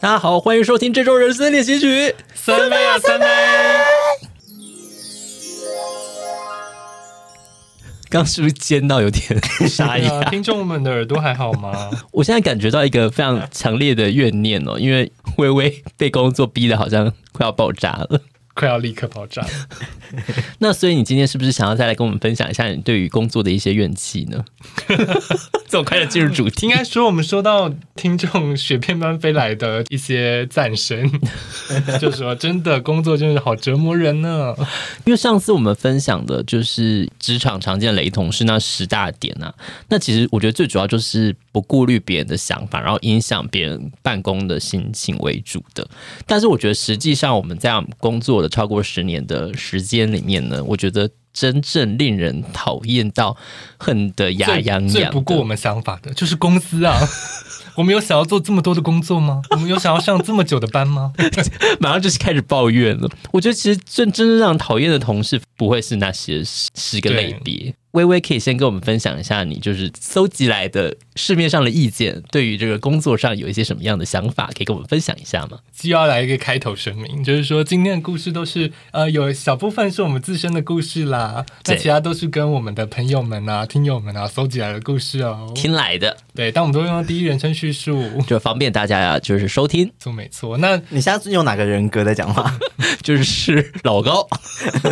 大家好，欢迎收听这周人生练习曲。三杯啊，三杯！刚是不是尖到有点沙哑？听众们的耳朵还好吗？我现在感觉到一个非常强烈的怨念哦，因为微微被工作逼得好像快要爆炸了。快要立刻爆炸，那所以你今天是不是想要再来跟我们分享一下你对于工作的一些怨气呢？这么快就进入主题，应该说我们收到听众雪片般飞来的一些赞声，就说真的工作真是好折磨人呢。因为上次我们分享的就是职场常见雷同是那十大点啊，那其实我觉得最主要就是不顾虑别人的想法，然后影响别人办公的心情为主的。但是我觉得实际上我们这样工作的。超过十年的时间里面呢，我觉得真正令人讨厌到恨得牙痒痒，最不顾我们想法的就是公司啊！我们有想要做这么多的工作吗？我们有想要上这么久的班吗？马上就是开始抱怨了。我觉得其实真真正让讨厌的同事不会是那些十个类别。微微可以先跟我们分享一下，你就是搜集来的市面上的意见，对于这个工作上有一些什么样的想法，可以跟我们分享一下吗？就要来一个开头声明，就是说今天的故事都是呃有小部分是我们自身的故事啦，那其他都是跟我们的朋友们啊、听友们啊搜集来的故事哦，听来的。对，但我们都用第一人称叙述，就方便大家呀，就是收听。错，没错。那你下次用哪个人格在讲话？就是老高。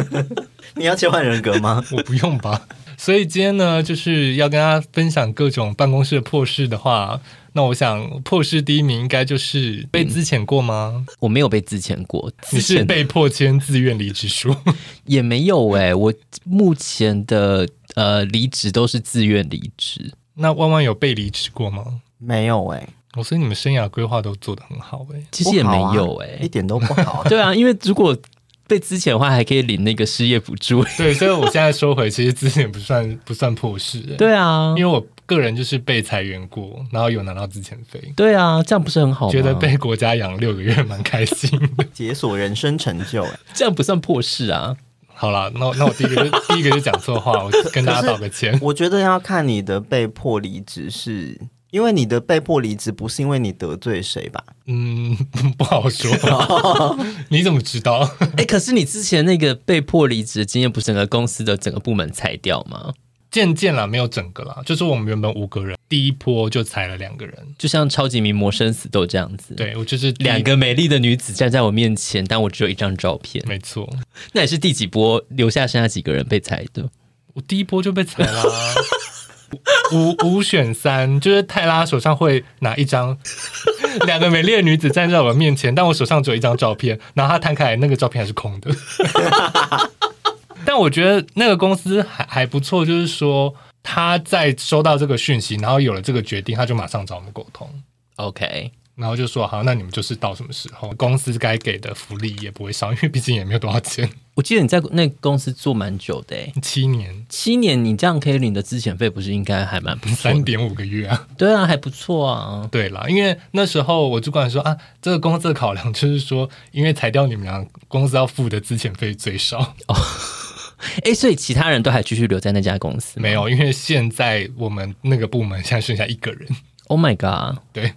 你要切换人格吗？我不用吧。所以今天呢，就是要跟大家分享各种办公室的破事的话，那我想破事第一名应该就是被资遣过吗？嗯，我没有被资遣过，你是被迫签自愿离职书？也没有哎、欸，我目前的呃离职都是自愿离职。那万万有被离职过吗？没有哎、欸，我所以你们生涯规划都做得很好哎、欸，其实也没有哎、欸，一点都不好。对啊，因为如果被资遣的话，还可以领那个失业补助。对，所以我现在收回，其实资遣不算不算破事。对啊，因为我个人就是被裁员过，然后有拿到资遣费。对啊，这样不是很好吗？觉得被国家养六个月蛮开心的，解锁人生成就。这样不算破事啊。好了，那那我第一个就第一个就讲错话，我跟大家道个歉。我觉得要看你的被迫离职是。因为你的被迫离职不是因为你得罪谁吧？嗯，不好说。你怎么知道？哎、欸，可是你之前那个被迫离职的经验，不是整个公司的整个部门裁掉吗？渐渐啦，没有整个啦，就是我们原本五个人，第一波就裁了两个人，就像超级名模生死斗这样子。对，我就是两个美丽的女子站在我面前，但我只有一张照片。没错，那也是第几波留下剩下几个人被裁的？我第一波就被裁了。五五选三，就是泰拉手上会拿一张 两个美丽的女子站在我面前，但我手上只有一张照片，然后她摊开来，那个照片还是空的。但我觉得那个公司还还不错，就是说他在收到这个讯息，然后有了这个决定，他就马上找我们沟通。OK。然后就说好，那你们就是到什么时候，公司该给的福利也不会少，因为毕竟也没有多少钱。我记得你在那公司做蛮久的，七年，七年，你这样可以领的资遣费，不是应该还蛮不错？三点五个月啊？对啊，还不错啊。对啦，因为那时候我主管说啊，这个公司的考量就是说，因为裁掉你们俩，公司要付的资遣费最少。哦，哎，所以其他人都还继续留在那家公司？没有，因为现在我们那个部门现在剩下一个人。Oh my god！对。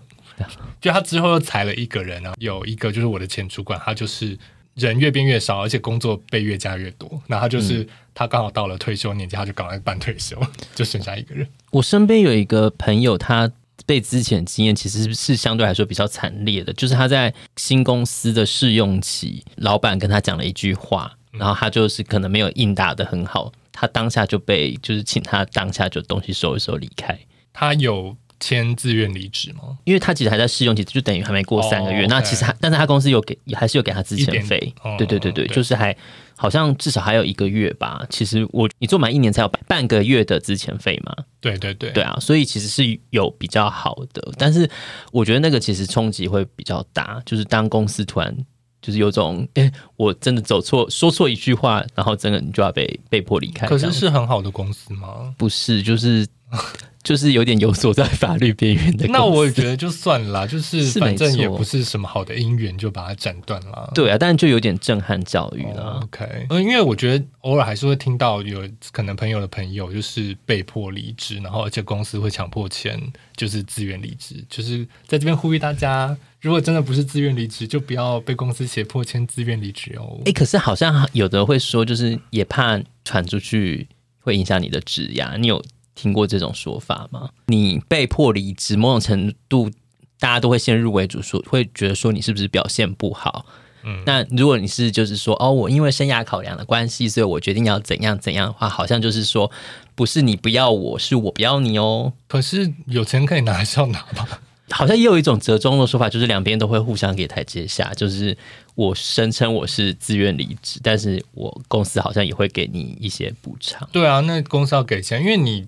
就他之后又裁了一个人啊，有一个就是我的前主管，他就是人越变越少，而且工作被越加越多。那他就是、嗯、他刚好到了退休年纪，他就赶快办退休，就剩下一个人。我身边有一个朋友，他被之前经验其实是相对来说比较惨烈的，就是他在新公司的试用期，老板跟他讲了一句话，然后他就是可能没有应答的很好，他当下就被就是请他当下就东西收一收离开。他有。签自愿离职吗？因为他其实还在试用期，就等于还没过三个月。Oh. 那其实他，但是他公司有给，还是有给他资遣费。Oh, 对对对对，对就是还好像至少还有一个月吧。其实我你做满一年才有半半个月的资遣费嘛。对对对，对啊，所以其实是有比较好的。但是我觉得那个其实冲击会比较大，就是当公司突然就是有种，哎，我真的走错，说错一句话，然后真的你就要被被迫离开。可是是很好的公司吗？不是，就是。就是有点游走在法律边缘的。那我也觉得就算了啦，就是反正也不是什么好的姻缘，就把它斩断了。对啊，但是就有点震撼教育了。Oh, OK，因为我觉得偶尔还是会听到有可能朋友的朋友就是被迫离职，然后而且公司会强迫签，就是自愿离职。就是在这边呼吁大家，如果真的不是自愿离职，就不要被公司胁迫签自愿离职哦。哎、欸，可是好像有的会说，就是也怕传出去会影响你的职涯，你有？听过这种说法吗？你被迫离职，某种程度大家都会先入为主说，会觉得说你是不是表现不好？嗯，那如果你是就是说哦，我因为生涯考量的关系，所以我决定要怎样怎样的话，好像就是说不是你不要我，是我不要你哦。可是有钱可以拿还是要拿吧？好像也有一种折中的说法，就是两边都会互相给台阶下，就是我声称我是自愿离职，但是我公司好像也会给你一些补偿。对啊，那公司要给钱，因为你。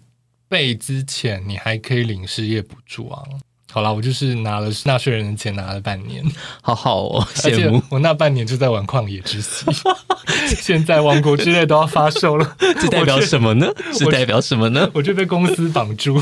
被之前你还可以领失业补助啊！好啦，我就是拿了纳税人的钱，拿了半年，好好哦，羡慕。我那半年就在玩旷野之息，现在王国之泪都要发售了，这代表什么呢？这代表什么呢？我就被公司绑住。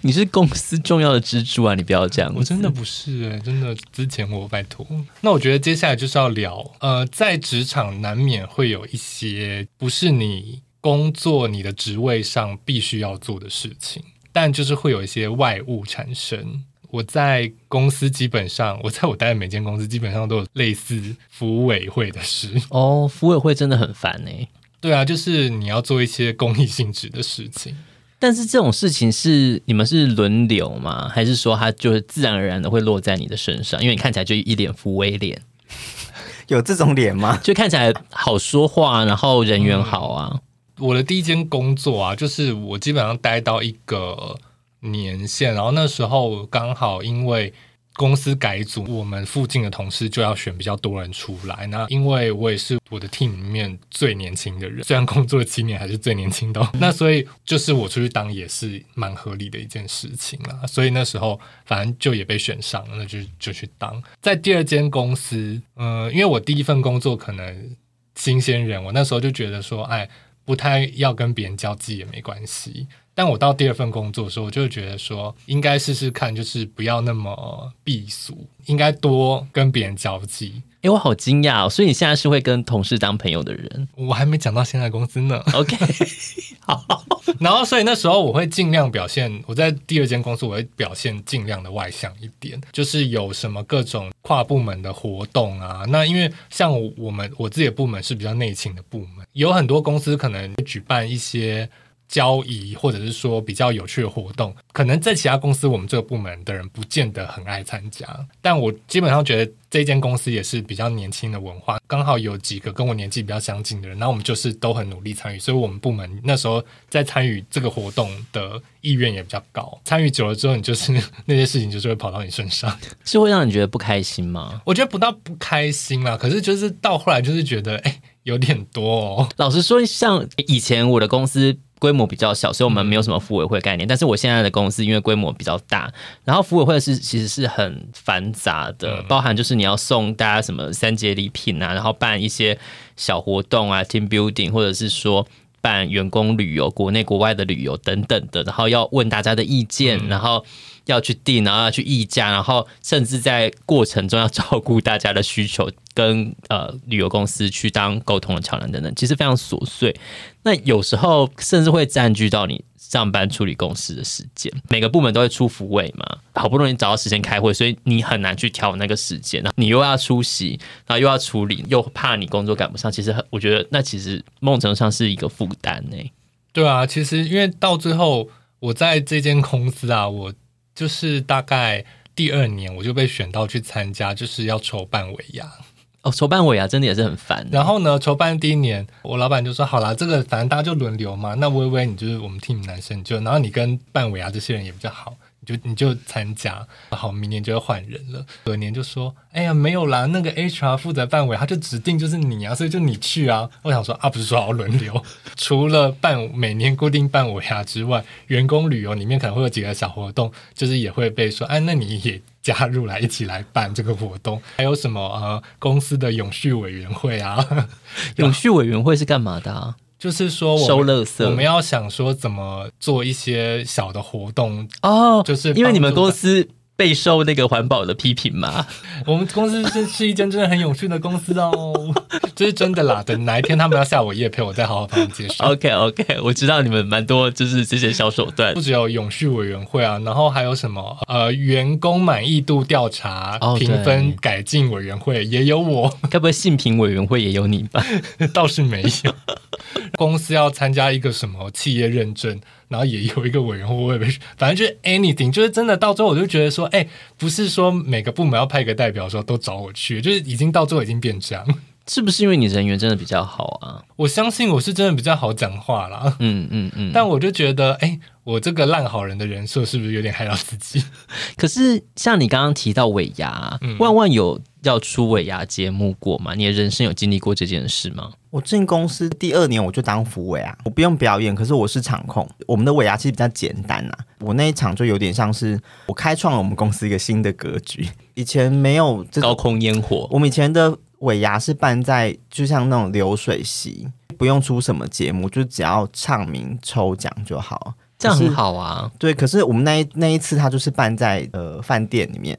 你是公司重要的支柱啊！你不要这样，我真的不是哎、欸，真的之前我拜托。那我觉得接下来就是要聊，呃，在职场难免会有一些不是你。工作你的职位上必须要做的事情，但就是会有一些外物产生。我在公司基本上，我在我待的每间公司基本上都有类似服委会的事。哦，服委会真的很烦欸。对啊，就是你要做一些公益性质的事情。但是这种事情是你们是轮流吗？还是说它就是自然而然的会落在你的身上？因为你看起来就一脸福委脸，有这种脸吗？就看起来好说话，然后人缘好啊。嗯我的第一间工作啊，就是我基本上待到一个年限，然后那时候刚好因为公司改组，我们附近的同事就要选比较多人出来。那因为我也是我的 team 里面最年轻的人，虽然工作七年还是最年轻的，那所以就是我出去当也是蛮合理的一件事情啦。所以那时候反正就也被选上了，那就就去当。在第二间公司，嗯、因为我第一份工作可能新鲜人，我那时候就觉得说，哎。不太要跟别人交际也没关系，但我到第二份工作的时候，我就觉得说应该试试看，就是不要那么避俗，应该多跟别人交际。哎，我好惊讶哦！所以你现在是会跟同事当朋友的人？我还没讲到现在公司呢。OK，好。然后，所以那时候我会尽量表现，我在第二间公司我会表现尽量的外向一点，就是有什么各种跨部门的活动啊。那因为像我们我自己的部门是比较内勤的部门，有很多公司可能会举办一些。交易或者是说比较有趣的活动，可能在其他公司我们这个部门的人不见得很爱参加，但我基本上觉得这间公司也是比较年轻的文化，刚好有几个跟我年纪比较相近的人，然后我们就是都很努力参与，所以我们部门那时候在参与这个活动的意愿也比较高。参与久了之后，你就是那些事情就是会跑到你身上，是会让你觉得不开心吗？我觉得不到不开心啦，可是就是到后来就是觉得哎、欸、有点多哦。老实说，像以前我的公司。规模比较小，所以我们没有什么服委会概念。但是我现在的公司因为规模比较大，然后服委会是其实是很繁杂的，包含就是你要送大家什么三节礼品啊，然后办一些小活动啊，team building，或者是说办员工旅游、国内国外的旅游等等的，然后要问大家的意见，然后要去订，然后要去议价，然后甚至在过程中要照顾大家的需求。跟呃旅游公司去当沟通的桥梁等等，其实非常琐碎。那有时候甚至会占据到你上班处理公司的时间。每个部门都会出福位嘛，好不容易找到时间开会，所以你很难去调那个时间。你又要出席，然后又要处理，又怕你工作赶不上。其实，我觉得那其实某种程上是一个负担呢。对啊，其实因为到最后，我在这间公司啊，我就是大概第二年我就被选到去参加，就是要筹办尾牙。哦，筹办尾牙真的也是很烦。然后呢，筹办第一年，我老板就说：“好啦，这个反正大家就轮流嘛。那微微，你就是我们 team 男生，就然后你跟办尾牙这些人也比较好。”就你就参加，好，明年就要换人了。隔年就说，哎呀，没有啦，那个 HR 负责办尾，他就指定就是你啊，所以就你去啊。我想说啊，不是说好轮流，除了办每年固定办尾啊之外，员工旅游里面可能会有几个小活动，就是也会被说，哎，那你也加入来一起来办这个活动。还有什么呃，公司的永续委员会啊？永续委员会是干嘛的啊？就是说我收垃圾，我们要想说怎么做一些小的活动哦，就是因为你们公司。备受那个环保的批评吗？我们公司是是一间真的很有趣的公司哦，这是真的啦。等哪一天他们要下我业配，我再好好帮你介绍。OK OK，我知道你们蛮多就是这些小手段，不只有永续委员会啊，然后还有什么呃员工满意度调查评分改进委员会也有我，该不会性评委员会也有你吧？倒是没有。公司要参加一个什么企业认证。然后也有一个委员会，反正就是 anything，就是真的到最后我就觉得说，哎，不是说每个部门要派一个代表说都找我去，就是已经到最后已经变这样，是不是因为你人缘真的比较好啊？我相信我是真的比较好讲话啦，嗯嗯嗯，但我就觉得，哎，我这个烂好人的人设是不是有点害到自己？可是像你刚刚提到尾牙，嗯、万万有。要出尾牙节目过吗？你的人生有经历过这件事吗？我进公司第二年我就当副尾啊，我不用表演，可是我是场控。我们的尾牙其实比较简单啊，我那一场就有点像是我开创了我们公司一个新的格局。以前没有这高空烟火，我们以前的尾牙是办在就像那种流水席，不用出什么节目，就只要唱名抽奖就好，这样很好啊。对，可是我们那一那一次他就是办在呃饭店里面。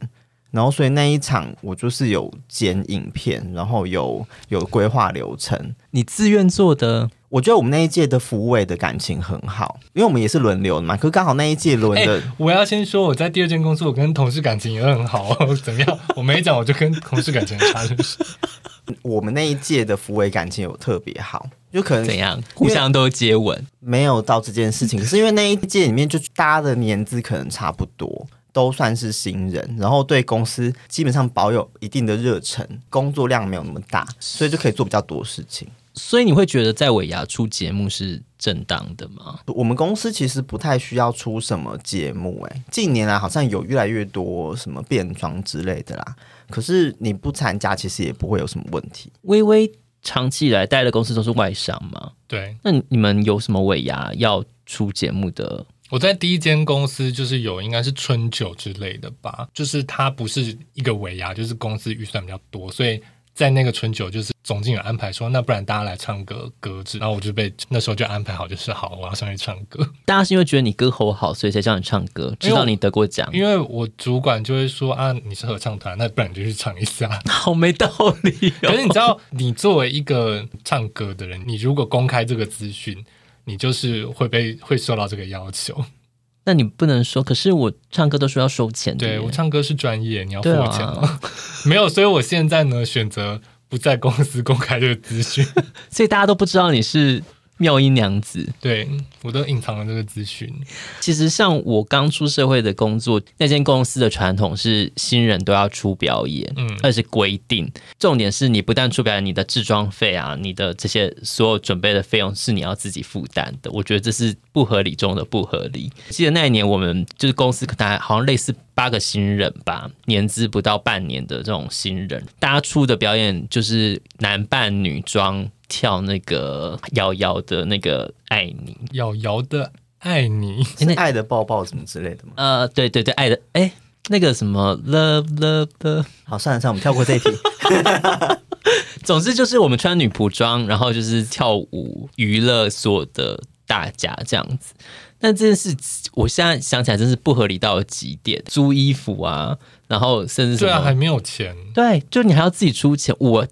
然后，所以那一场我就是有剪影片，然后有有规划流程。你自愿做的？我觉得我们那一届的福委的感情很好，因为我们也是轮流的嘛。可是刚好那一届轮的，我要先说，我在第二间公司，我跟同事感情也很好。怎么样？我没讲，我就跟同事感情很差，是不是？我们那一届的福委感情有特别好，就可能怎样？互相都接吻？没有到这件事情，可是因为那一届里面就大家的年资可能差不多。都算是新人，然后对公司基本上保有一定的热忱，工作量没有那么大，所以就可以做比较多事情。所以你会觉得在尾牙出节目是正当的吗？我们公司其实不太需要出什么节目，欸，哎，近年来好像有越来越多什么变装之类的啦。可是你不参加，其实也不会有什么问题。微微长期以来待的公司都是外商嘛？对。那你们有什么尾牙要出节目的？我在第一间公司就是有，应该是春酒之类的吧，就是它不是一个尾牙，就是公司预算比较多，所以在那个春酒就是总经理安排说，那不然大家来唱个歌子，然后我就被那时候就安排好，就是好，我要上去唱歌。大家是因为觉得你歌喉好，所以才叫你唱歌，知道你得过奖。因为我主管就会说啊，你是合唱团，那不然你就去唱一下，好没道理哦。可是你知道，你作为一个唱歌的人，你如果公开这个资讯。你就是会被会受到这个要求，那你不能说。可是我唱歌都说要收钱的。对，我唱歌是专业，你要付钱吗？啊、没有，所以我现在呢，选择不在公司公开这个资讯，所以大家都不知道你是。妙音娘子，对，我都隐藏了这个资讯。其实像我刚出社会的工作，那间公司的传统是新人都要出表演，嗯，而且规定，重点是你不但出表演，你的制装费啊，你的这些所有准备的费用是你要自己负担的。我觉得这是不合理中的不合理。记得那一年我们就是公司可能好像类似八个新人吧，年资不到半年的这种新人，大家出的表演就是男扮女装。跳那个瑶瑶的那个爱你，瑶瑶的爱你，是爱的抱抱什么之类的吗？呃，对对对，爱的哎，那个什么 love love love，好，算了算了，我们跳过这一题。总之就是我们穿女仆装，然后就是跳舞娱乐所有的大家这样子。但这件事我现在想起来真是不合理到极点，租衣服啊，然后甚至对啊，还没有钱，对，就你还要自己出钱，我。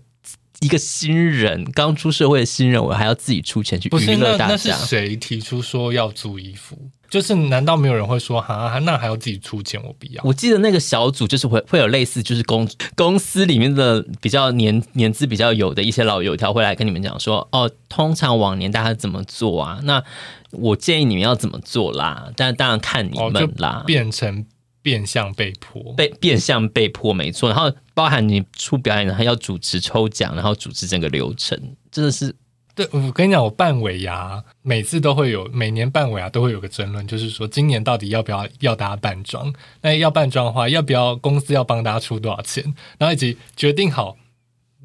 一个新人刚出社会的新人，我还要自己出钱去娱乐大家。那是谁提出说要租衣服？就是难道没有人会说哈？那还要自己出钱？我不要。我记得那个小组就是会会有类似，就是公公司里面的比较年年资比较有的一些老油条会来跟你们讲说，哦，通常往年大家怎么做啊？那我建议你们要怎么做啦？但当然看你们啦，哦、变成。变相被迫，被变相被迫，没错。然后包含你出表演，然后要主持抽奖，然后主持整个流程，真的是。对，我跟你讲，我办尾牙，每次都会有，每年办尾牙都会有个争论，就是说今年到底要不要要大家扮装？那要扮装的话，要不要公司要帮大家出多少钱？然后以及决定好。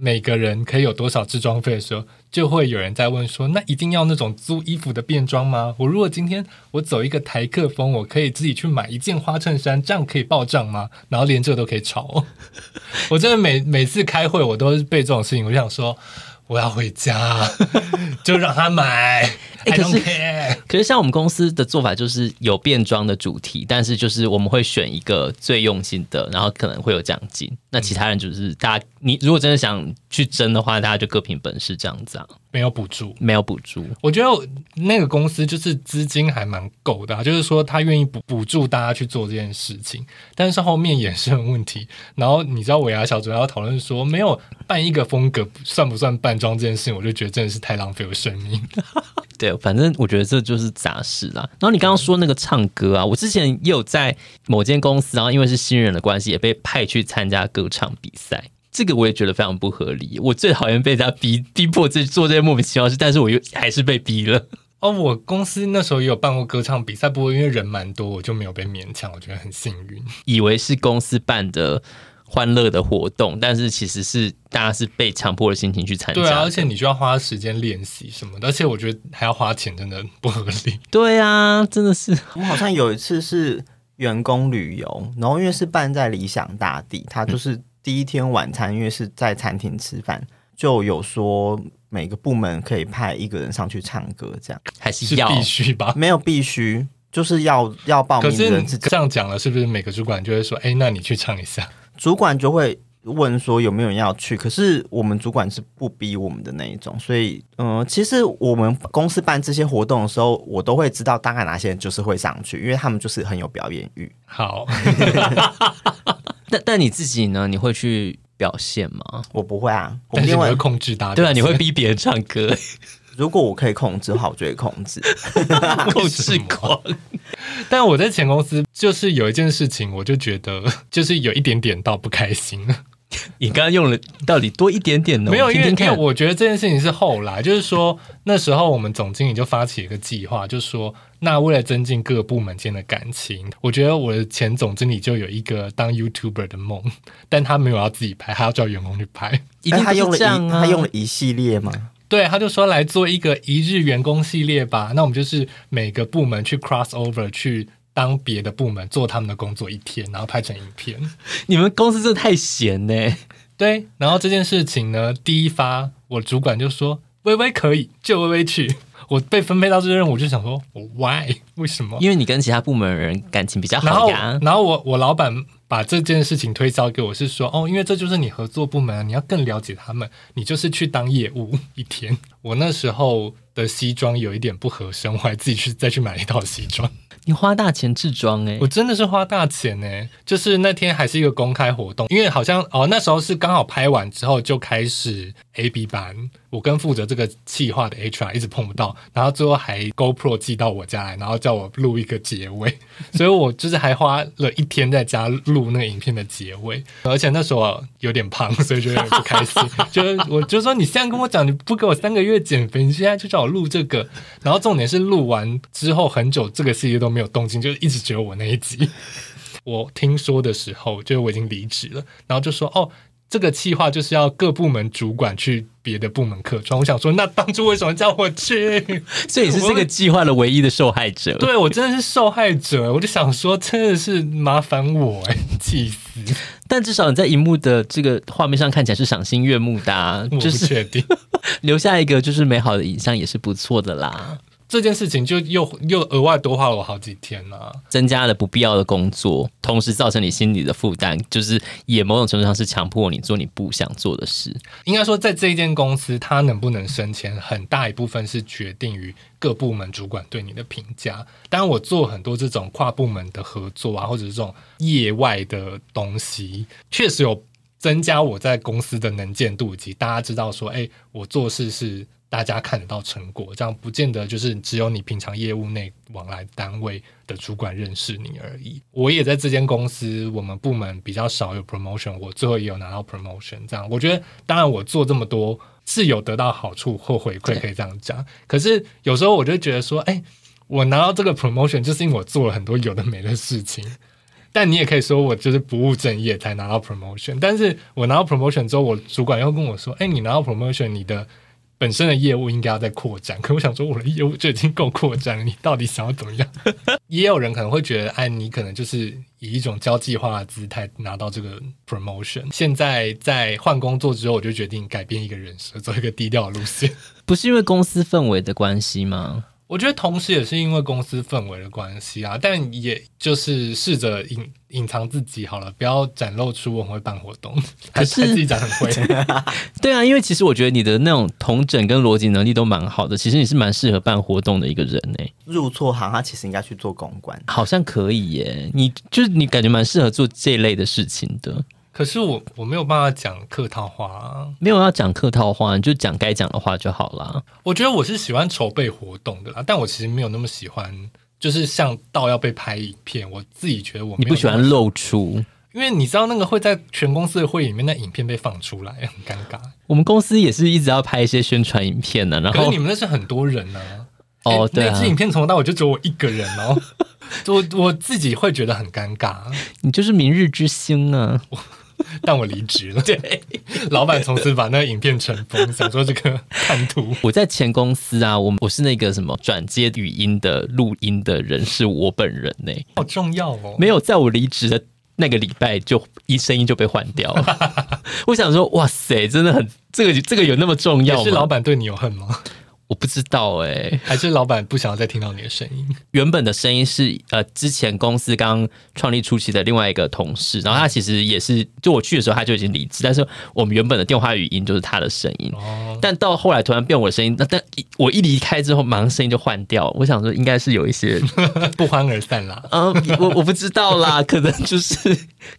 每个人可以有多少置装费的时候，就会有人在问说：“那一定要那种租衣服的便装吗？我如果今天我走一个台客风，我可以自己去买一件花衬衫，这样可以报账吗？”然后连这个都可以吵。我真的每每次开会，我都是被这种事情，我就想说，我要回家，就让他买。欸、可是，可是像我们公司的做法就是有变装的主题，但是就是我们会选一个最用心的，然后可能会有奖金。那其他人就是大家，你如果真的想去争的话，大家就各凭本事这样子啊。没有补助，没有补助。我觉得那个公司就是资金还蛮够的，啊，就是说他愿意补补助大家去做这件事情。但是后面也是很问题。然后你知道尾牙小组要讨论说，没有办一个风格算不算扮装这件事情，我就觉得真的是太浪费我生命。对，反正我觉得这就是杂事啦。然后你刚刚说那个唱歌啊，我之前也有在某间公司，然后因为是新人的关系，也被派去参加歌唱比赛。这个我也觉得非常不合理。我最讨厌被人家逼逼迫自己做这些莫名其妙的事，但是我又还是被逼了。哦，我公司那时候也有办过歌唱比赛，不过因为人蛮多，我就没有被勉强。我觉得很幸运，以为是公司办的欢乐的活动，但是其实是大家是被强迫的心情去参加。对啊，而且你就要花时间练习什么的，而且我觉得还要花钱，真的不合理。对啊，真的是。我好像有一次是员工旅游，然后因为是办在理想大地，他就是。嗯第一天晚餐，因为是在餐厅吃饭，就有说每个部门可以派一个人上去唱歌，这样还是要是必须吧？没有必须，就是要要报名的人。可是这样讲了，是不是每个主管就会说：“哎，那你去唱一下？”主管就会问说有没有人要去。可是我们主管是不逼我们的那一种，所以嗯、呃，其实我们公司办这些活动的时候，我都会知道大概哪些人就是会上去，因为他们就是很有表演欲。好。但但你自己呢？你会去表现吗？我不会啊，我一定会控制大家。对啊，你会逼别人唱歌。如果我可以控制好，我就会控制。控制狂。但我在前公司就是有一件事情，我就觉得 就是有一点点到不开心。你刚刚用了到底多一点点呢？没有，因为听听看，因为我觉得这件事情是后来，就是说那时候我们总经理就发起一个计划，就是说那为了增进各个部门间的感情，我觉得我的前总经理就有一个当 YouTuber 的梦，但他没有要自己拍，他要叫员工去拍。一定、啊、他用了一他用了一系列吗？对，他就说来做一个一日员工系列吧。那我们就是每个部门去 cross over 去。当别的部门做他们的工作一天，然后拍成影片。你们公司真的太闲呢？对，然后这件事情呢，第一发我主管就说：“微微可以，就微微去。”我被分配到这个任务，我就想说：“Why？为什么？”因为你跟其他部门的人感情比较好呀。然后，然后我我老板把这件事情推销给我，是说：“哦，因为这就是你合作部门啊，你要更了解他们，你就是去当业务一天。”我那时候的西装有一点不合身，我还自己去再去买一套西装。你花大钱制装哎，我真的是花大钱哎，就是那天还是一个公开活动，因为好像哦那时候是刚好拍完之后就开始 AB 班。我跟负责这个企划的 HR 一直碰不到，然后最后还 GoPro 寄到我家来，然后叫我录一个结尾，所以我就是还花了一天在家录那个影片的结尾，而且那时候有点胖，所以就有点不开心，就是我就说你现在跟我讲你不给我三个月因为减肥，你现在就叫我录这个，然后重点是录完之后很久这个系列都没有动静，就一直只有我那一集。我听说的时候，就我已经离职了，然后就说哦。这个计划就是要各部门主管去别的部门客串。我想说，那当初为什么叫我去？所以你是这个计划的唯一的受害者。我对我真的是受害者，我就想说，真的是麻烦我哎，气死！但至少你在荧幕的这个画面上看起来是赏心悦目的啊，就是确定 留下一个就是美好的影像也是不错的啦。这件事情就又又额外多花了我好几天呢、啊，增加了不必要的工作，同时造成你心理的负担，就是也某种程度上是强迫你做你不想做的事。应该说，在这一间公司，它能不能升迁，很大一部分是决定于各部门主管对你的评价。当然，我做很多这种跨部门的合作啊，或者是这种业外的东西，确实有增加我在公司的能见度，以及大家知道说，哎，我做事是。大家看得到成果，这样不见得就是只有你平常业务内往来单位的主管认识你而已。我也在这间公司，我们部门比较少有 promotion，我最后也有拿到 promotion。这样，我觉得当然我做这么多是有得到好处或回馈，可以这样讲。可是有时候我就觉得说，哎，我拿到这个 promotion 就是因为我做了很多有的没的事情。但你也可以说我就是不务正业才拿到 promotion。但是我拿到 promotion 之后，我主管又跟我说，哎，你拿到 promotion，你的本身的业务应该要再扩展。可我想说，我的业务就已经够扩展了，你到底想要怎么样？也有人可能会觉得，哎，你可能就是以一种交际化的姿态拿到这个 promotion。现在在换工作之后，我就决定改变一个人设，走一个低调的路线。不是因为公司氛围的关系吗？我觉得同时也是因为公司氛围的关系啊，但也就是试着隐隐藏自己好了，不要展露出我很会办活动，可是自己讲很会。对啊，因为其实我觉得你的那种同整跟逻辑能力都蛮好的，其实你是蛮适合办活动的一个人呢。入错行，他其实应该去做公关，好像可以耶。你就是你感觉蛮适合做这一类的事情的。可是我我没有办法讲客套话啊，没有要讲客套话，你就讲该讲的话就好了。我觉得我是喜欢筹备活动的啦，但我其实没有那么喜欢，就是像到要被拍影片，我自己觉得我你不喜欢露出，因为你知道那个会在全公司的会议里面，那影片被放出来很尴尬。我们公司也是一直要拍一些宣传影片呢，然后可是你们那是很多人呢、啊，哦，对啊，那支影片从头到尾就只有我一个人哦，我我自己会觉得很尴尬。你就是明日之星啊。但我离职了，对，老板从此把那个影片尘封，想说这个叛徒。我在前公司啊，我我是那个什么转接语音的录音的人，是我本人呢，好重要哦。没有，在我离职的那个礼拜就，就一声音就被换掉了。我想说，哇塞，真的很这个这个有那么重要吗？是老板对你有恨吗？我不知道哎、欸，还是老板不想要再听到你的声音？原本的声音是呃，之前公司刚创立初期的另外一个同事，然后他其实也是，就我去的时候他就已经离职，但是我们原本的电话语音就是他的声音。哦，但到后来突然变我的声音，那但我一离开之后，马上声音就换掉。我想说，应该是有一些 不欢而散啦。嗯，我我不知道啦，可能就是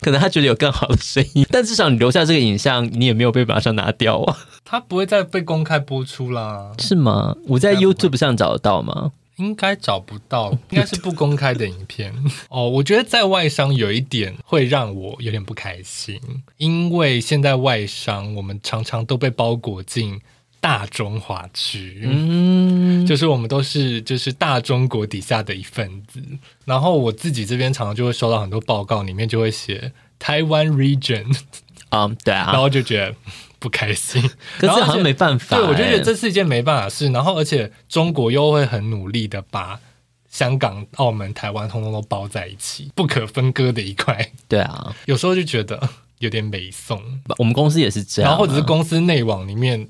可能他觉得有更好的声音，但至少你留下这个影像，你也没有被马上拿掉啊。他不会再被公开播出啦，是吗？我在 YouTube 上找得到吗？应该找不到，应该是不公开的影片 哦。我觉得在外商有一点会让我有点不开心，因为现在外商我们常常都被包裹进大中华区，嗯，就是我们都是就是大中国底下的一份子。然后我自己这边常常就会收到很多报告，里面就会写台湾 region，嗯，对啊，然后就觉得。不开心，可是好像没办法。对，我就觉得这是一件没办法的事。然后，而且中国又会很努力的把香港、澳门、台湾通通都包在一起，不可分割的一块。对啊，有时候就觉得有点美送。我们公司也是这样，然后或者是公司内网里面，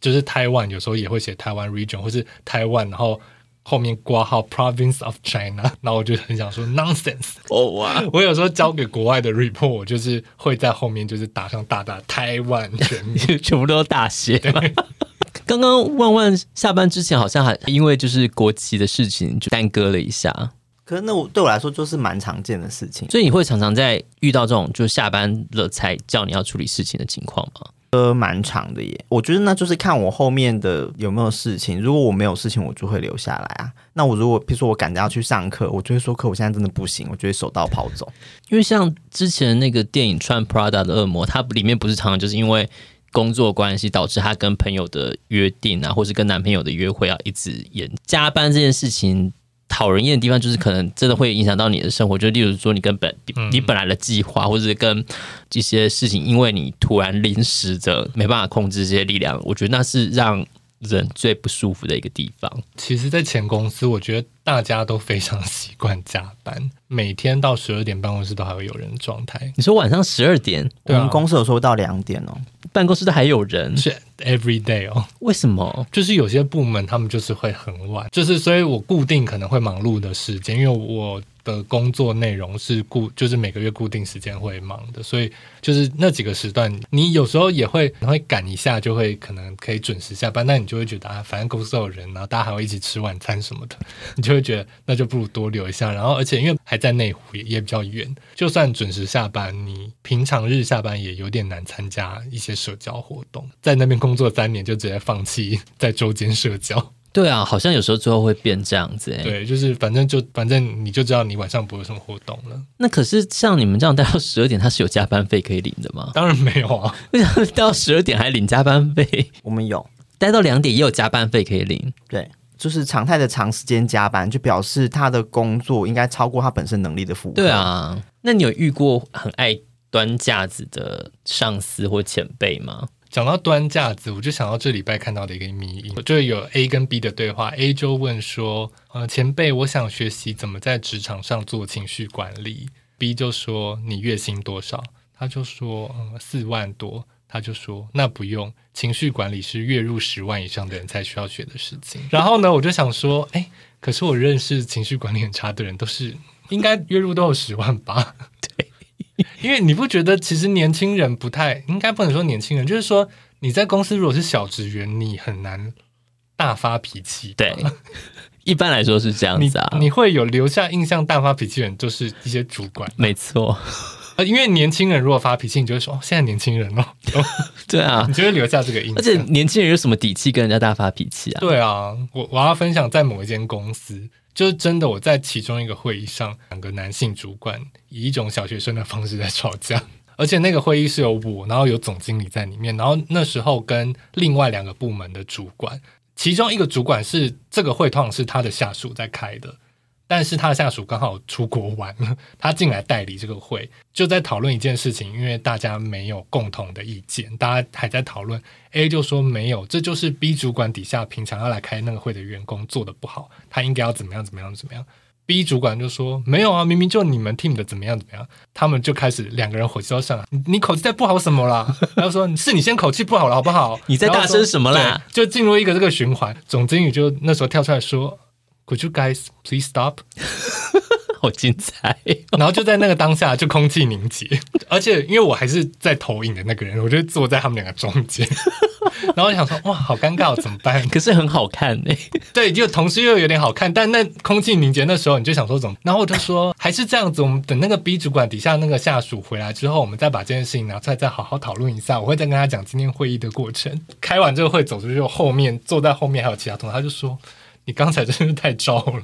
就是台湾有时候也会写台湾 region，或是台湾，然后。后面挂号 Province of China，然后我就很想说 nonsense。哦哇！我有时候交给国外的 report，我就是会在后面就是打上大大台湾全名，全部都大写。刚刚万万下班之前好像还因为就是国旗的事情就耽搁了一下，可是那我对我来说就是蛮常见的事情，所以你会常常在遇到这种就下班了才叫你要处理事情的情况吗？呃，蛮长的耶。我觉得那就是看我后面的有没有事情。如果我没有事情，我就会留下来啊。那我如果比如说我赶着要去上课，我就会说课，我现在真的不行，我就会手到跑走。因为像之前那个电影《穿 Prada 的恶魔》，它里面不是常常就是因为工作关系导致他跟朋友的约定啊，或是跟男朋友的约会要一直延加班这件事情。讨人厌的地方就是可能真的会影响到你的生活，就例如说你跟本你本来的计划，或者是跟一些事情，因为你突然临时的没办法控制这些力量，我觉得那是让人最不舒服的一个地方。其实，在前公司，我觉得大家都非常习惯加班，每天到十二点办公室都还会有人状态。你说晚上十二点，我们公司有时候到两点哦，办公室都还有人，是 every day 哦？为什么？就是有些部门他们就是会很晚，就是所以我固定可能会忙碌的时间，因为我。的工作内容是固，就是每个月固定时间会忙的，所以就是那几个时段，你有时候也会会赶一下，就会可能可以准时下班，那你就会觉得啊，反正公司有人，然后大家还会一起吃晚餐什么的，你就会觉得那就不如多留一下。然后而且因为还在内湖，也也比较远，就算准时下班，你平常日下班也有点难参加一些社交活动。在那边工作三年，就直接放弃在周间社交。对啊，好像有时候最后会变这样子诶。对，就是反正就反正你就知道你晚上不会有什么活动了。那可是像你们这样待到十二点，他是有加班费可以领的吗？当然没有啊！为什么待到十二点还领加班费？我们有，待到两点也有加班费可以领。对，就是常态的长时间加班，就表示他的工作应该超过他本身能力的负荷。对啊，那你有遇过很爱端架子的上司或前辈吗？讲到端架子，我就想到这礼拜看到的一个迷因，就有 A 跟 B 的对话。A 就问说：“呃，前辈，我想学习怎么在职场上做情绪管理。”B 就说：“你月薪多少？”他就说：“嗯，四万多。”他就说：“那不用，情绪管理是月入十万以上的人才需要学的事情。”然后呢，我就想说：“哎，可是我认识情绪管理很差的人，都是应该月入都有十万吧？”对。因为你不觉得，其实年轻人不太应该不能说年轻人，就是说你在公司如果是小职员，你很难大发脾气。对，一般来说是这样子啊。你，你会有留下印象大发脾气的人，就是一些主管。没错，因为年轻人如果发脾气，你就会说哦，现在年轻人哦。对啊，你就会留下这个印象。而且年轻人有什么底气跟人家大发脾气啊？对啊，我我要分享在某一间公司。就是真的，我在其中一个会议上，两个男性主管以一种小学生的方式在吵架，而且那个会议是有我，然后有总经理在里面，然后那时候跟另外两个部门的主管，其中一个主管是这个会通常是他的下属在开的。但是他的下属刚好出国玩了，他进来代理这个会，就在讨论一件事情，因为大家没有共同的意见，大家还在讨论。A 就说没有，这就是 B 主管底下平常要来开那个会的员工做的不好，他应该要怎么样怎么样怎么样。B 主管就说没有啊，明明就你们 team 的怎么样怎么样，他们就开始两个人火气都上来，你口气在不好什么啦？然后说是你先口气不好了好不好？你在大声什么啦？就进入一个这个循环，总经理就那时候跳出来说。Could you guys please stop？好精彩！然后就在那个当下，就空气凝结。而且因为我还是在投影的那个人，我就坐在他们两个中间。然后我想说，哇，好尴尬，怎么办？可是很好看呢。对，就同时又有点好看，但那空气凝结那时候，你就想说怎么？然后我就说，还是这样子，我们等那个 B 主管底下那个下属回来之后，我们再把这件事情拿出来，再好好讨论一下。我会再跟他讲今天会议的过程。开完这个会走出去，后面坐在后面还有其他同事，他就说。你刚才真是太招了，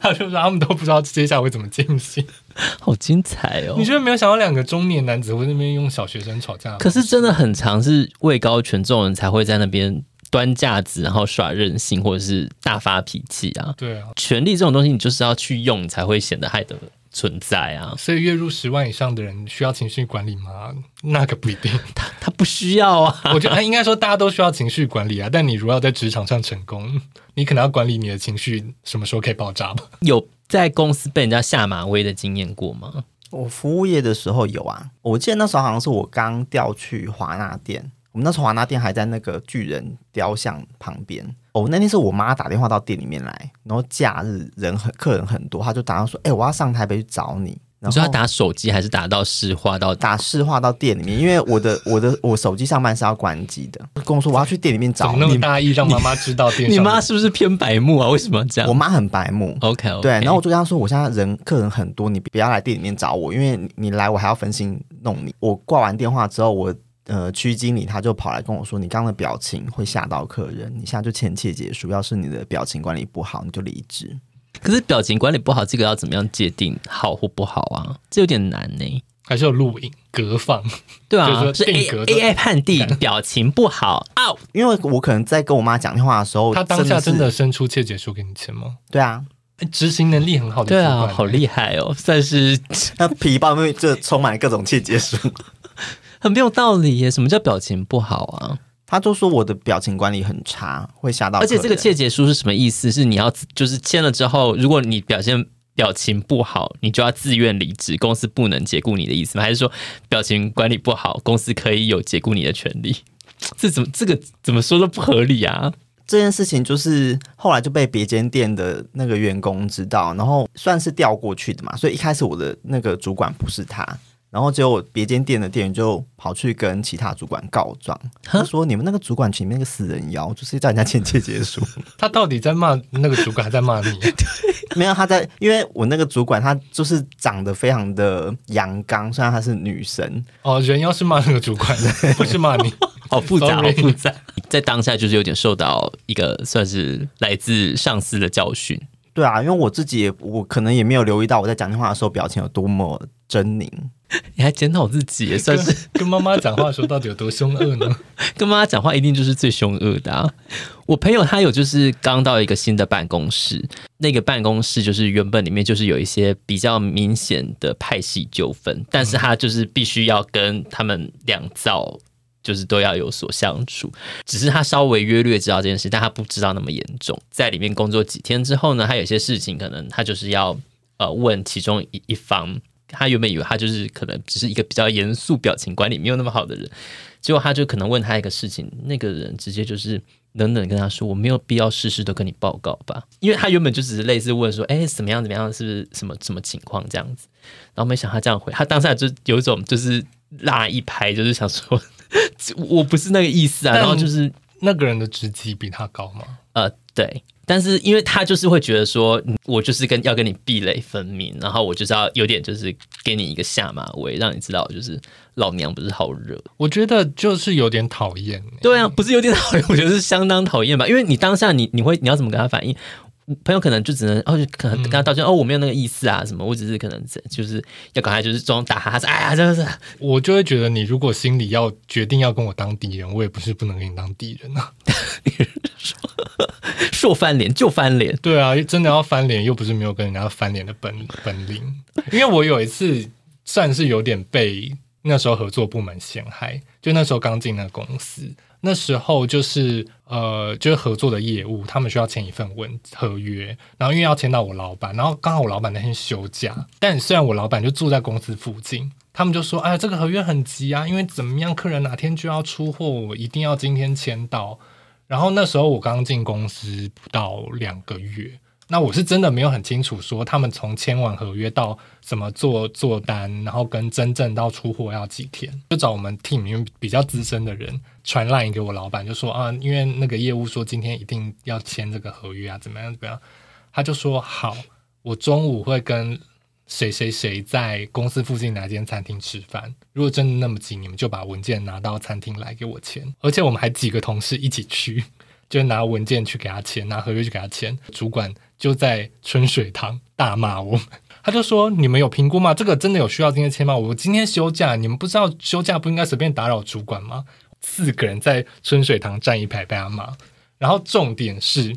他就说他们都不知道接下来会怎么进行，好精彩哦！你居然没有想到两个中年男子会那边用小学生吵架？可是真的很常是位高权重人才会在那边端架子，然后耍任性或者是大发脾气啊。对啊，权力这种东西，你就是要去用，你才会显得害得存在啊，所以月入十万以上的人需要情绪管理吗？那个不一定，他他不需要啊。我觉得应该说大家都需要情绪管理啊，但你如果要在职场上成功，你可能要管理你的情绪，什么时候可以爆炸吧？有在公司被人家下马威的经验过吗？我服务业的时候有啊，我记得那时候好像是我刚调去华纳店，我们那时候华纳店还在那个巨人雕像旁边。哦，那天是我妈打电话到店里面来，然后假日人很客人很多，她就打电话说：“哎、欸，我要上台北去找你。”你说她打手机还是打到市话到打市话到店里面？因为 我的我的我手机上班是要关机的。跟我说我要去店里面找你，那么大意让妈妈知道店。你妈是不是偏白目啊？为什么这样？我妈很白目。OK OK。对，然后我就跟她说：“我现在人客人很多，你不要来店里面找我，因为你来我还要分心弄你。”我挂完电话之后，我。呃，区经理他就跑来跟我说：“你刚刚的表情会吓到客人，你现在就签切结束。要是你的表情管理不好，你就离职。”可是表情管理不好，这个要怎么样界定好或不好啊？这有点难呢。还是有录影隔放？对啊，是 A A I 判定表情不好啊。因为我可能在跟我妈讲电话的时候，她当下真的伸出切结束给你签吗？对啊，执行能力很好的，对啊，好厉害哦，算是那皮包里面就充满各种切结书。很没有道理耶！什么叫表情不好啊？他就说我的表情管理很差，会吓到。而且这个切结书是什么意思？是你要就是签了之后，如果你表现表情不好，你就要自愿离职，公司不能解雇你的意思吗？还是说表情管理不好，公司可以有解雇你的权利？这怎么这个怎么说都不合理啊！这件事情就是后来就被别间店的那个员工知道，然后算是调过去的嘛。所以一开始我的那个主管不是他。然后结果别间店的店员就跑去跟其他主管告状，他说：“你们那个主管群里面那个死人妖，就是叫人家签切结书。”他到底在骂那个主管，还在骂你？对，没有他在，因为我那个主管他就是长得非常的阳刚，虽然她是女神。哦，人妖是骂那个主管的，不是骂你。好复杂，好复杂。在当下就是有点受到一个算是来自上司的教训。对啊，因为我自己也我可能也没有留意到我在讲电话的时候表情有多么狰狞。你还检讨自己，也算是跟妈妈讲话的时候到底有多凶恶呢？跟妈妈讲话一定就是最凶恶的啊！我朋友他有就是刚到一个新的办公室，那个办公室就是原本里面就是有一些比较明显的派系纠纷，但是他就是必须要跟他们两造就是都要有所相处。只是他稍微约略知道这件事，但他不知道那么严重。在里面工作几天之后呢，他有些事情可能他就是要呃问其中一一方。他原本以为他就是可能只是一个比较严肃、表情管理没有那么好的人，结果他就可能问他一个事情，那个人直接就是冷冷跟他说：“我没有必要事事都跟你报告吧？”因为他原本就只是类似问说：“哎，怎么样？怎么样？是不是什么什么情况这样子？”然后没想他这样回，他当下就有一种就是辣一拍，就是想说：“ 我不是那个意思啊。”然后就是那个人的职级比他高吗？呃，对。但是，因为他就是会觉得说，我就是跟要跟你壁垒分明，然后我就是要有点就是给你一个下马威，让你知道就是老娘不是好惹。我觉得就是有点讨厌。对啊，不是有点讨厌，我觉得是相当讨厌吧。因为你当下你你会你要怎么跟他反应？朋友可能就只能哦，就可能跟他道歉、嗯、哦，我没有那个意思啊，什么，我只是可能就是要赶快就是装打哈哈，说哎呀，真的是。我就会觉得你如果心里要决定要跟我当敌人，我也不是不能跟你当敌人啊。说翻脸就翻脸，对啊，真的要翻脸，又不是没有跟人家翻脸的本本领。因为我有一次算是有点被那时候合作部门陷害，就那时候刚进那个公司。那时候就是呃，就是合作的业务，他们需要签一份文合约，然后因为要签到我老板，然后刚好我老板那天休假，但虽然我老板就住在公司附近，他们就说：“哎，这个合约很急啊，因为怎么样，客人哪天就要出货，我一定要今天签到。”然后那时候我刚进公司不到两个月。那我是真的没有很清楚，说他们从签完合约到怎么做做单，然后跟真正到出货要几天，就找我们 team 里面比较资深的人传 line 给我老板，就说啊，因为那个业务说今天一定要签这个合约啊，怎么样怎么样，他就说好，我中午会跟谁谁谁在公司附近哪间餐厅吃饭，如果真的那么急，你们就把文件拿到餐厅来给我签，而且我们还几个同事一起去。就拿文件去给他签，拿合约去给他签。主管就在春水堂大骂我们，他就说：“你们有评估吗？这个真的有需要今天签吗？我今天休假，你们不知道休假不应该随便打扰主管吗？”四个人在春水堂站一排被他骂。然后重点是，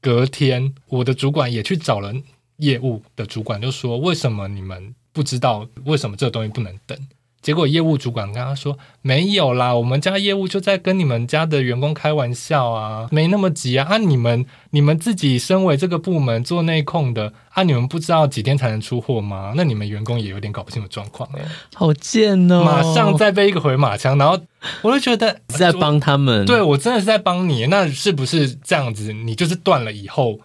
隔天我的主管也去找了业务的主管，就说：“为什么你们不知道？为什么这个东西不能等？”结果业务主管跟他说：“没有啦，我们家业务就在跟你们家的员工开玩笑啊，没那么急啊。啊，你们你们自己身为这个部门做内控的啊，你们不知道几天才能出货吗？那你们员工也有点搞不清楚状况了。好贱哦！马上再被一个回马枪，然后我就觉得是在帮他们。对，我真的是在帮你。那是不是这样子？你就是断了以后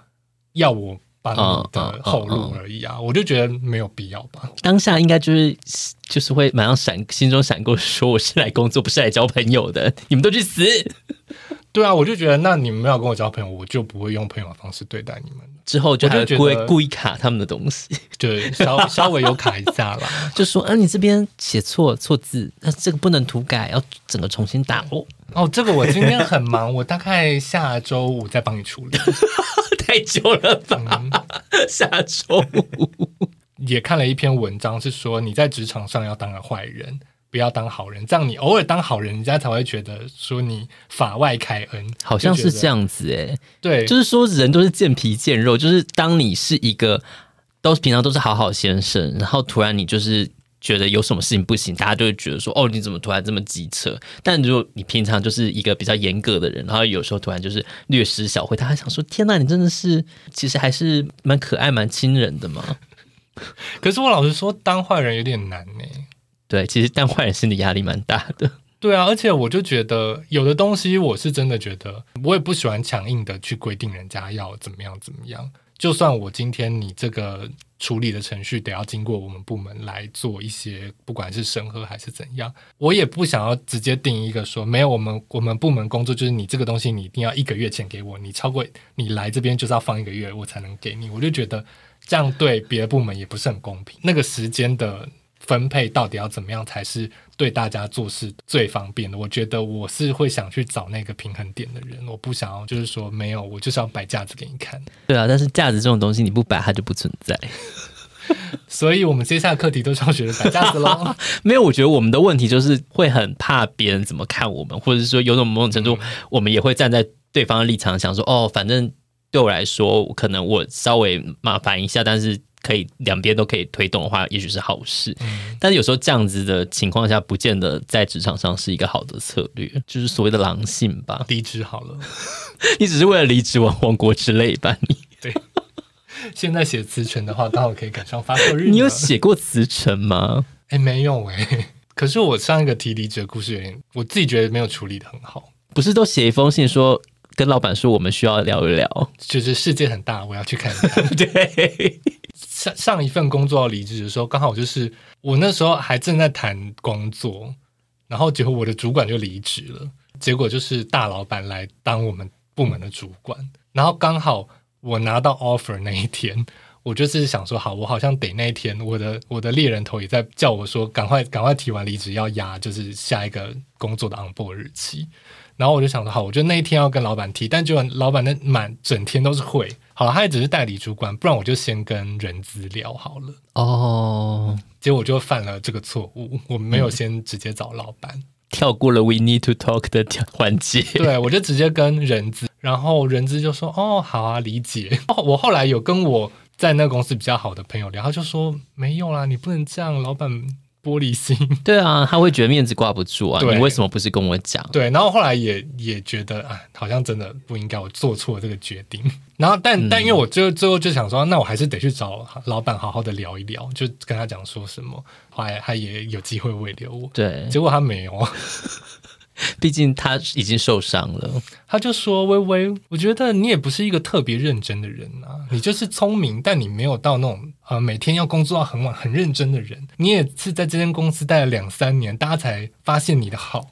要我？”帮你的后路而已啊，我就觉得没有必要吧。当下应该就是就是会马上闪，心中闪过说我是来工作，不是来交朋友的，你们都去死。对啊，我就觉得那你们没有跟我交朋友，我就不会用朋友的方式对待你们。之后就还会故意卡他们的东西，对，稍稍微有卡一下啦，就说啊，你这边写错错字，那这个不能涂改，要整个重新打哦。哦，这个我今天很忙，我大概下周五再帮你处理。太久了吧？嗯、下周五也看了一篇文章，是说你在职场上要当个坏人，不要当好人，这样你偶尔当好人，人家才会觉得说你法外开恩。好像是这样子哎，对，就是说人都是见皮见肉，就是当你是一个都平常都是好好先生，然后突然你就是。觉得有什么事情不行，大家就会觉得说：“哦，你怎么突然这么机车？”但如果你平常就是一个比较严格的人，然后有时候突然就是略施小惠，他还想说：“天呐，你真的是其实还是蛮可爱、蛮亲人的嘛。”可是我老实说，当坏人有点难呢。对，其实当坏人心理压力蛮大的。对啊，而且我就觉得有的东西，我是真的觉得，我也不喜欢强硬的去规定人家要怎么样怎么样。就算我今天你这个处理的程序得要经过我们部门来做一些，不管是审核还是怎样，我也不想要直接定一个说没有我们我们部门工作就是你这个东西你一定要一个月前给我，你超过你来这边就是要放一个月我才能给你，我就觉得这样对别的部门也不是很公平。那个时间的。分配到底要怎么样才是对大家做事最方便的？我觉得我是会想去找那个平衡点的人，我不想要就是说没有，我就是要摆架子给你看。对啊，但是架子这种东西你不摆它就不存在，所以我们接下来课题都是要学着摆架子喽。没有，我觉得我们的问题就是会很怕别人怎么看我们，或者是说有种某种程度，我们也会站在对方的立场想说，哦，反正对我来说，可能我稍微麻烦一下，但是。可以两边都可以推动的话，也许是好事。嗯、但是有时候这样子的情况下，不见得在职场上是一个好的策略，就是所谓的狼性吧。离职好了，你只是为了离职亡亡国之类吧？你对。现在写辞呈的话，刚好可以赶上发售日。你有写过辞呈吗？哎，没有哎。可是我上一个提离职的故事有点，我自己觉得没有处理的很好。不是都写一封信说，跟老板说我们需要聊一聊，就是世界很大，我要去看一看。对，上上一份工作要离职的时候，刚好就是我那时候还正在谈工作，然后结果我的主管就离职了，结果就是大老板来当我们部门的主管，然后刚好我拿到 offer 那一天。我就是想说，好，我好像得那一天，我的我的猎人头也在叫我说，赶快赶快提完离职，要压就是下一个工作的 on board 日期。然后我就想说，好，我就那一天要跟老板提，但就老板那满整天都是会，好了，他也只是代理主管，不然我就先跟人资聊好了。哦，结果我就犯了这个错误，我没有先直接找老板，嗯、跳过了 we need to talk 的环节。对，我就直接跟人资，然后人资就说，哦，好啊，理解。哦我后来有跟我。在那个公司比较好的朋友聊，他就说没有啦，你不能这样，老板玻璃心。对啊，他会觉得面子挂不住啊。对你为什么不是跟我讲？对，然后后来也也觉得啊，好像真的不应该，我做错了这个决定。然后但、嗯、但因为我最后最后就想说，那我还是得去找老板好好的聊一聊，就跟他讲说什么，后来他也有机会挽留我。对，结果他没有。毕竟他已经受伤了，他就说：“微微，我觉得你也不是一个特别认真的人啊，你就是聪明，但你没有到那种呃每天要工作到很晚很认真的人。你也是在这间公司待了两三年，大家才发现你的好。”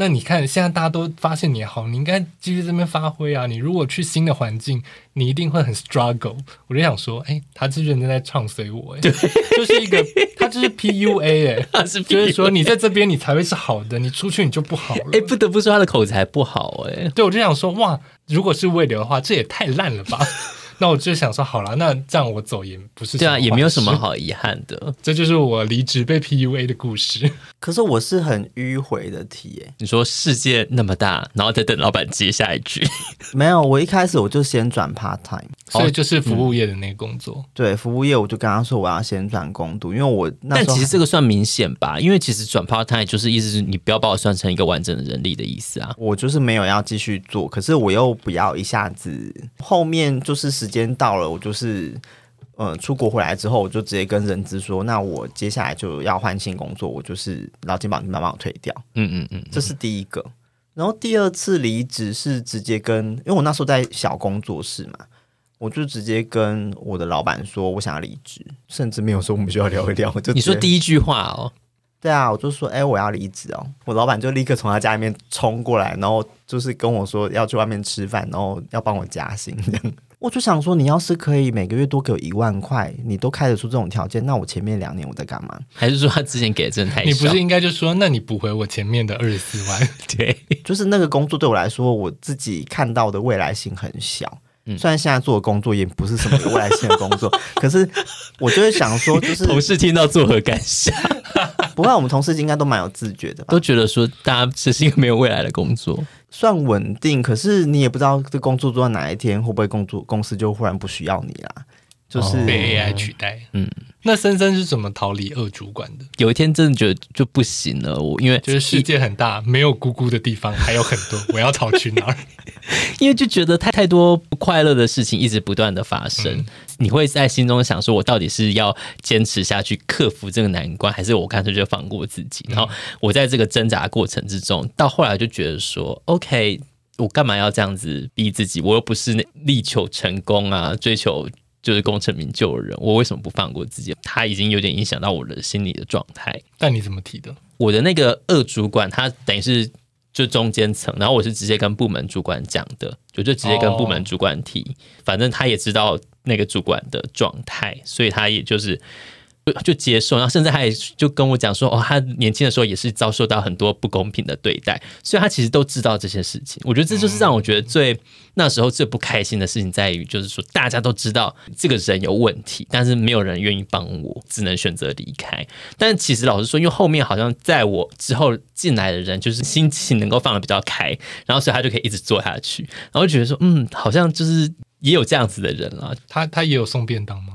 那你看，现在大家都发现你好，你应该继续这边发挥啊！你如果去新的环境，你一定会很 struggle。我就想说，哎、欸，他是认真在唱随我、欸，哎对，就是一个他就是 PUA，哎、欸，他是 PUA 就是说你在这边你才会是好的，你出去你就不好了。哎、欸，不得不说他的口才不好、欸，哎，对，我就想说，哇，如果是未流的话，这也太烂了吧。那我就想说，好了，那这样我走也不是对啊，也没有什么好遗憾的。这就是我离职被 PUA 的故事。可是我是很迂回的题，哎，你说世界那么大，然后再等老板接下一句。没有，我一开始我就先转 part time，所以就是服务业的那个工作。嗯、对，服务业我就跟他说我要先转工读，因为我那但其实这个算明显吧，因为其实转 part time 就是意思是你不要把我算成一个完整的人力的意思啊。我就是没有要继续做，可是我又不要一下子后面就是时间到了，我就。是，呃，出国回来之后，我就直接跟人资说，那我接下来就要换新工作，我就是劳健保你帮我退掉。嗯嗯嗯，这是第一个。然后第二次离职是直接跟，因为我那时候在小工作室嘛，我就直接跟我的老板说我想要离职，甚至没有说我们需要聊一聊。就你说第一句话哦？对啊，我就说，哎、欸，我要离职哦。我老板就立刻从他家里面冲过来，然后就是跟我说要去外面吃饭，然后要帮我加薪这样。我就想说，你要是可以每个月多给我一万块，你都开得出这种条件，那我前面两年我在干嘛？还是说他之前给的真的太少？你不是应该就说，那你补回我前面的二十四万？对，就是那个工作对我来说，我自己看到的未来性很小。嗯，虽然现在做的工作也不是什么有未来性的工作，可是我就会想说，就是同事听到作何感想？不过我们同事应该都蛮有自觉的吧，都觉得说大家只是一个没有未来的工作。算稳定，可是你也不知道这工作做到哪一天会不会工作公司就忽然不需要你啦，就是被 AI 取代。嗯，那森森是怎么逃离二主管的？有一天真的觉得就不行了，我因为就是世界很大，没有姑姑的地方还有很多，我要逃去哪儿？因为就觉得太太多不快乐的事情一直不断的发生。嗯你会在心中想说，我到底是要坚持下去克服这个难关，还是我干脆就放过自己？然后我在这个挣扎过程之中，到后来就觉得说，OK，我干嘛要这样子逼自己？我又不是那力求成功啊，追求就是功成名就的人，我为什么不放过自己？他已经有点影响到我的心理的状态。但你怎么提的？我的那个二主管，他等于是就中间层，然后我是直接跟部门主管讲的，我就直接跟部门主管提，哦、反正他也知道。那个主管的状态，所以他也就是就就接受，然后甚至他也就跟我讲说，哦，他年轻的时候也是遭受到很多不公平的对待，所以他其实都知道这些事情。我觉得这就是让我觉得最那时候最不开心的事情，在于就是说大家都知道这个人有问题，但是没有人愿意帮我，只能选择离开。但其实老实说，因为后面好像在我之后进来的人，就是心情能够放的比较开，然后所以他就可以一直做下去，然后觉得说，嗯，好像就是。也有这样子的人啊，他他也有送便当吗？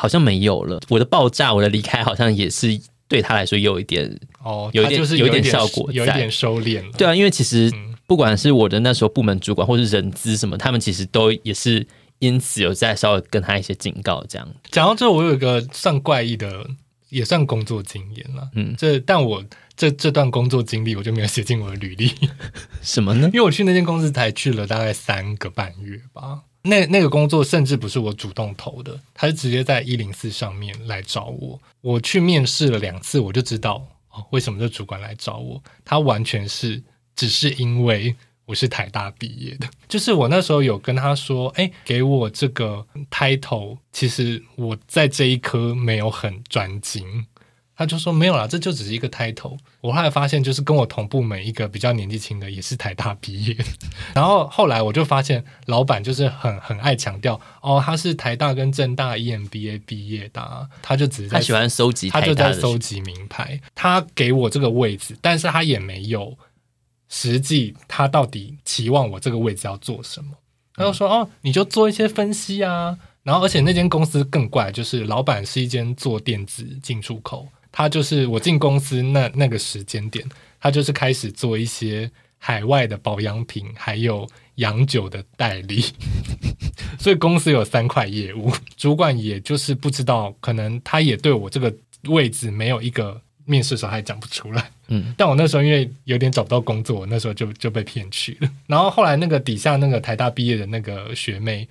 好像没有了。我的爆炸，我的离开，好像也是对他来说有一点哦，有一点就是有点效果有一点收敛了。对啊，因为其实嗯不管是我的那时候部门主管，或是人资什么，他们其实都也是因此有在稍微跟他一些警告，这样。讲到这，我有一个算怪异的，也算工作经验了。嗯，这但我这这段工作经历，我就没有写进我的履历，什么呢因？为我去那间公司才去了大概三个半月吧。那那个工作甚至不是我主动投的，他是直接在一零四上面来找我。我去面试了两次，我就知道哦，为什么这主管来找我。他完全是只是因为我是台大毕业的，就是我那时候有跟他说，哎，给我这个 title，其实我在这一科没有很专精。他就说没有啦，这就只是一个 title。我后来发现，就是跟我同部门一个比较年纪轻的，也是台大毕业。然后后来我就发现，老板就是很很爱强调，哦，他是台大跟正大 EMBA 毕业的啊，他就只是在他喜欢收集他就在收集名牌。他给我这个位置，但是他也没有实际他到底期望我这个位置要做什么。他就说，哦，你就做一些分析啊。然后，而且那间公司更怪，就是老板是一间做电子进出口。他就是我进公司那那个时间点，他就是开始做一些海外的保养品，还有洋酒的代理，所以公司有三块业务。主管也就是不知道，可能他也对我这个位置没有一个面试的时候还讲不出来。嗯，但我那时候因为有点找不到工作，我那时候就就被骗去了。然后后来那个底下那个台大毕业的那个学妹，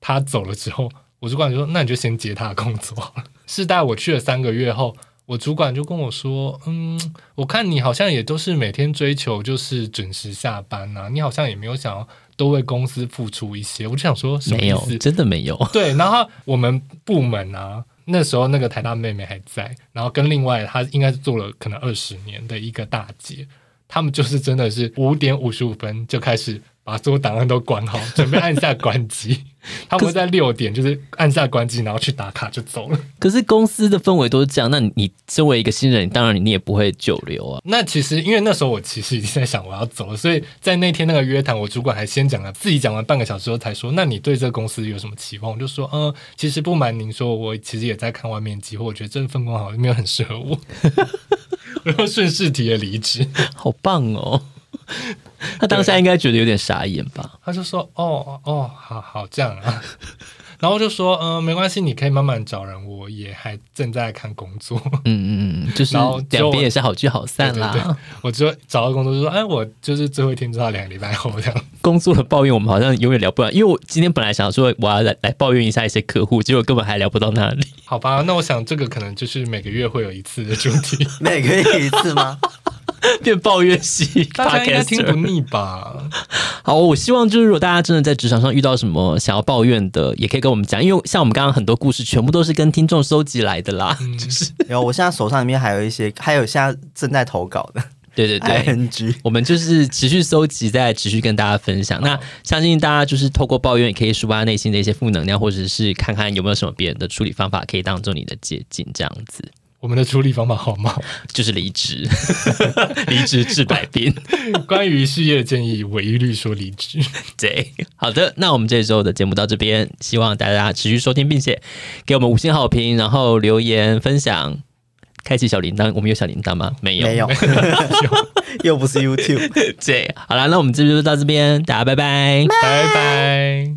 她走了之后，我主管就说：“那你就先接她的工作。”是带我去了三个月后。我主管就跟我说：“嗯，我看你好像也都是每天追求就是准时下班啊，你好像也没有想要多为公司付出一些。”我就想说，什么意思？没有，真的没有。对，然后我们部门啊，那时候那个台大妹妹还在，然后跟另外她应该是做了可能二十年的一个大姐，他们就是真的是五点五十五分就开始把所有档案都关好，准备按下关机。他们会在六点就是按下关机，然后去打卡就走了。可是公司的氛围都是这样，那你身为一个新人，当然你也不会久留啊。那其实因为那时候我其实已经在想我要走了，所以在那天那个约谈，我主管还先讲了，自己讲完半个小时后才说：“那你对这个公司有什么期望？”我就说：“嗯，其实不瞒您说，我其实也在看外面机会，我觉得这份工好像没有很适合我。”然后顺势提了离职，好棒哦。他当下应该觉得有点傻眼吧？他就说：“哦哦，好好这样啊。”然后就说：“嗯、呃，没关系，你可以慢慢找人，我也还正在看工作。”嗯嗯嗯，就是两边也是好聚好散啦。对对对，我就找到工作就说：“哎，我就是最后一天，知道两个礼拜后这样。”工作的抱怨我们好像永远聊不完，因为我今天本来想说我要来来抱怨一下一些客户，结果根本还聊不到那里。好吧，那我想这个可能就是每个月会有一次的主题，每个月一次吗？变抱怨系，大家应该听不腻吧？好，我希望就是如果大家真的在职场上遇到什么想要抱怨的，也可以跟我们讲，因为像我们刚刚很多故事，全部都是跟听众收集来的啦。嗯、就是有，我现在手上里面还有一些，还有现在正在投稿的。对对对，ING，我们就是持续搜集，再持续跟大家分享。那相信大家就是透过抱怨，也可以抒发内心的一些负能量，或者是看看有没有什么别人的处理方法可以当做你的捷径，这样子。我们的处理方法好吗？就是离职，离职治百病。关于事业建议，我一律说离职。对，好的，那我们这周的节目到这边，希望大家持续收听，并且给我们五星好评，然后留言分享，开启小铃铛。我们有小铃铛吗？没有，没有，又不是 YouTube。对，好了，那我们这周就到这边，大家拜拜，拜拜。